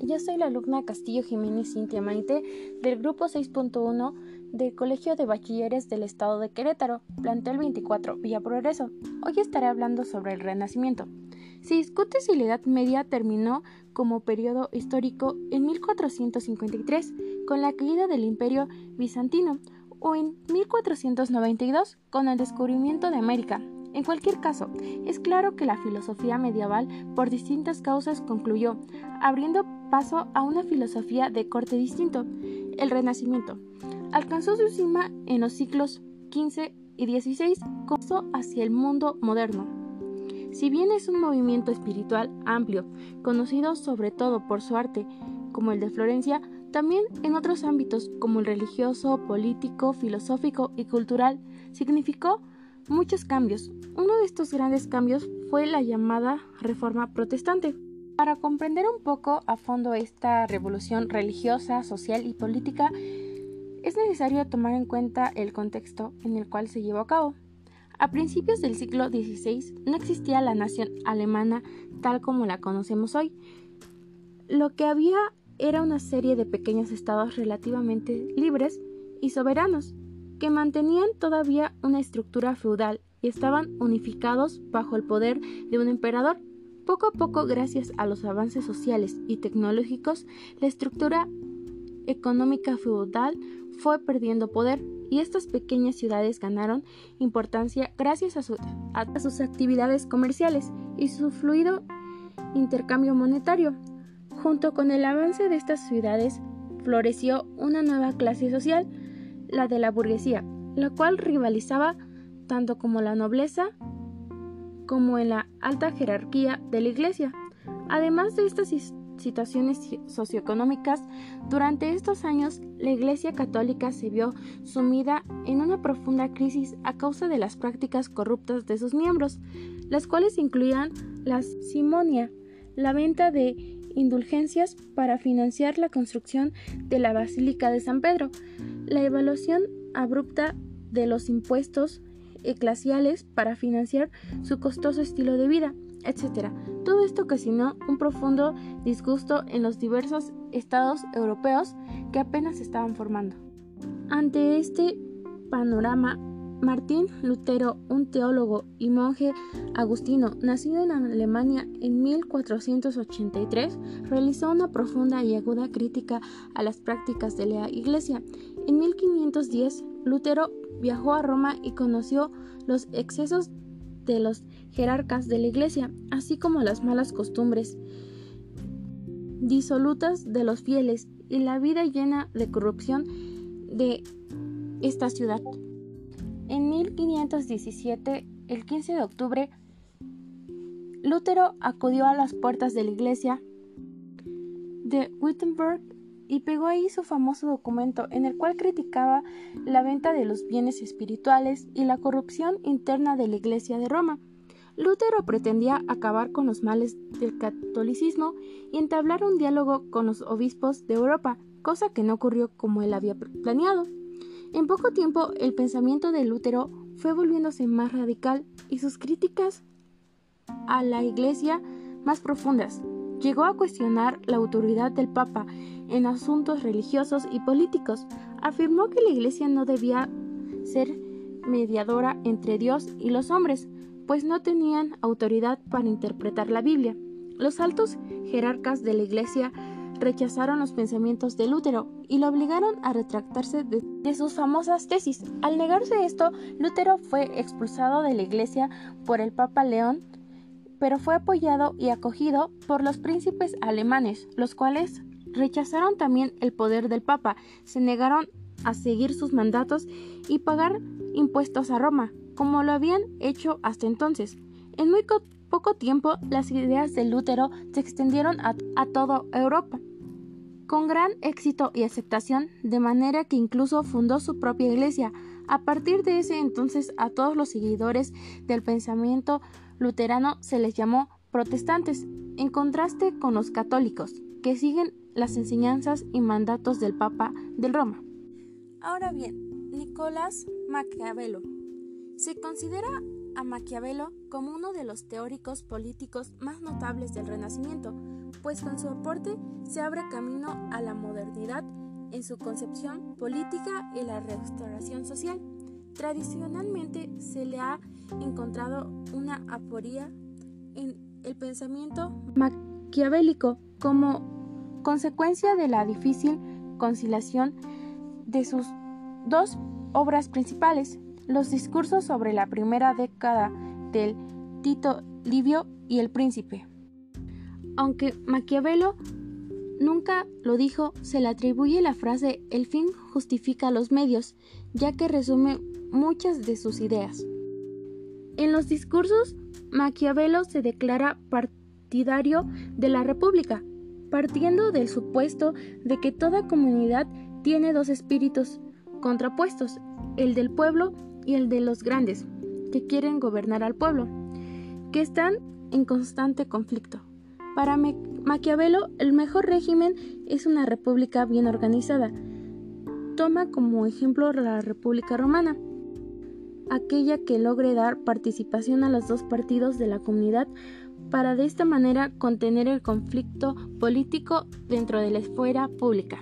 yo soy la alumna Castillo Jiménez Cintia Maite del grupo 6.1 del Colegio de Bachilleres del Estado de Querétaro, plantel 24, Villa Progreso. Hoy estaré hablando sobre el Renacimiento. Se discute si la Edad Media terminó como periodo histórico en 1453 con la caída del Imperio Bizantino o en 1492 con el descubrimiento de América. En cualquier caso, es claro que la filosofía medieval por distintas causas concluyó, abriendo paso a una filosofía de corte distinto, el Renacimiento. Alcanzó su cima en los siglos XV y XVI, comenzó hacia el mundo moderno. Si bien es un movimiento espiritual amplio, conocido sobre todo por su arte, como el de Florencia, también en otros ámbitos como el religioso, político, filosófico y cultural, significó muchos cambios. Uno de estos grandes cambios fue la llamada Reforma Protestante. Para comprender un poco a fondo esta revolución religiosa, social y política, es necesario tomar en cuenta el contexto en el cual se llevó a cabo. A principios del siglo XVI no existía la nación alemana tal como la conocemos hoy. Lo que había era una serie de pequeños estados relativamente libres y soberanos, que mantenían todavía una estructura feudal y estaban unificados bajo el poder de un emperador. Poco a poco, gracias a los avances sociales y tecnológicos, la estructura económica feudal fue perdiendo poder y estas pequeñas ciudades ganaron importancia gracias a, a sus actividades comerciales y su fluido intercambio monetario. Junto con el avance de estas ciudades, floreció una nueva clase social, la de la burguesía, la cual rivalizaba tanto como la nobleza como en la alta jerarquía de la Iglesia. Además de estas situaciones socioeconómicas, durante estos años la Iglesia católica se vio sumida en una profunda crisis a causa de las prácticas corruptas de sus miembros, las cuales incluían la simonia, la venta de indulgencias para financiar la construcción de la Basílica de San Pedro, la evaluación abrupta de los impuestos eclesiales para financiar su costoso estilo de vida, etc. Todo esto ocasionó un profundo disgusto en los diversos estados europeos que apenas estaban formando. Ante este panorama, Martín Lutero, un teólogo y monje agustino nacido en Alemania en 1483, realizó una profunda y aguda crítica a las prácticas de la Iglesia. En 1510, Lutero viajó a Roma y conoció los excesos de los jerarcas de la Iglesia, así como las malas costumbres disolutas de los fieles y la vida llena de corrupción de esta ciudad. En 1517, el 15 de octubre, Lutero acudió a las puertas de la iglesia de Wittenberg y pegó ahí su famoso documento en el cual criticaba la venta de los bienes espirituales y la corrupción interna de la Iglesia de Roma. Lutero pretendía acabar con los males del catolicismo y entablar un diálogo con los obispos de Europa, cosa que no ocurrió como él había planeado. En poco tiempo el pensamiento de Lutero fue volviéndose más radical y sus críticas a la Iglesia más profundas. Llegó a cuestionar la autoridad del Papa en asuntos religiosos y políticos. Afirmó que la Iglesia no debía ser mediadora entre Dios y los hombres, pues no tenían autoridad para interpretar la Biblia. Los altos jerarcas de la Iglesia rechazaron los pensamientos de Lutero y lo obligaron a retractarse de, sus famosas tesis. Al negarse esto, Lutero fue expulsado de la iglesia por el Papa León, pero fue apoyado y acogido por los príncipes alemanes, los cuales rechazaron también el poder del Papa, se negaron a seguir sus mandatos y pagar impuestos a Roma, como lo habían hecho hasta entonces. En muy poco tiempo, las ideas de Lutero se extendieron a toda Europa con gran éxito y aceptación, de manera que incluso fundó su propia iglesia. A partir de ese entonces a todos los seguidores del pensamiento luterano se les llamó protestantes, en contraste con los católicos, que siguen las enseñanzas y mandatos del Papa de Roma. Ahora bien, Nicolás Maquiavelo se considera a Maquiavelo como uno de los teóricos políticos más notables del Renacimiento, pues con su aporte se abre camino a la modernidad en su concepción política y la restauración social. Tradicionalmente se le ha encontrado una aporía en el pensamiento maquiavélico como consecuencia de la difícil conciliación de sus dos obras principales, los discursos sobre la primera década del Tito Livio y el Príncipe. Aunque Maquiavelo nunca lo dijo, se le atribuye la frase el fin justifica los medios, ya que resume muchas de sus ideas. En los discursos, Maquiavelo se declara partidario de la República, partiendo del supuesto de que toda comunidad tiene dos espíritus contrapuestos, el del pueblo y el de los grandes, que quieren gobernar al pueblo, que están en constante conflicto. Para Maquiavelo, el mejor régimen es una república bien organizada. Toma como ejemplo la República Romana, aquella que logre dar participación a los dos partidos de la comunidad para de esta manera contener el conflicto político dentro de la esfera pública.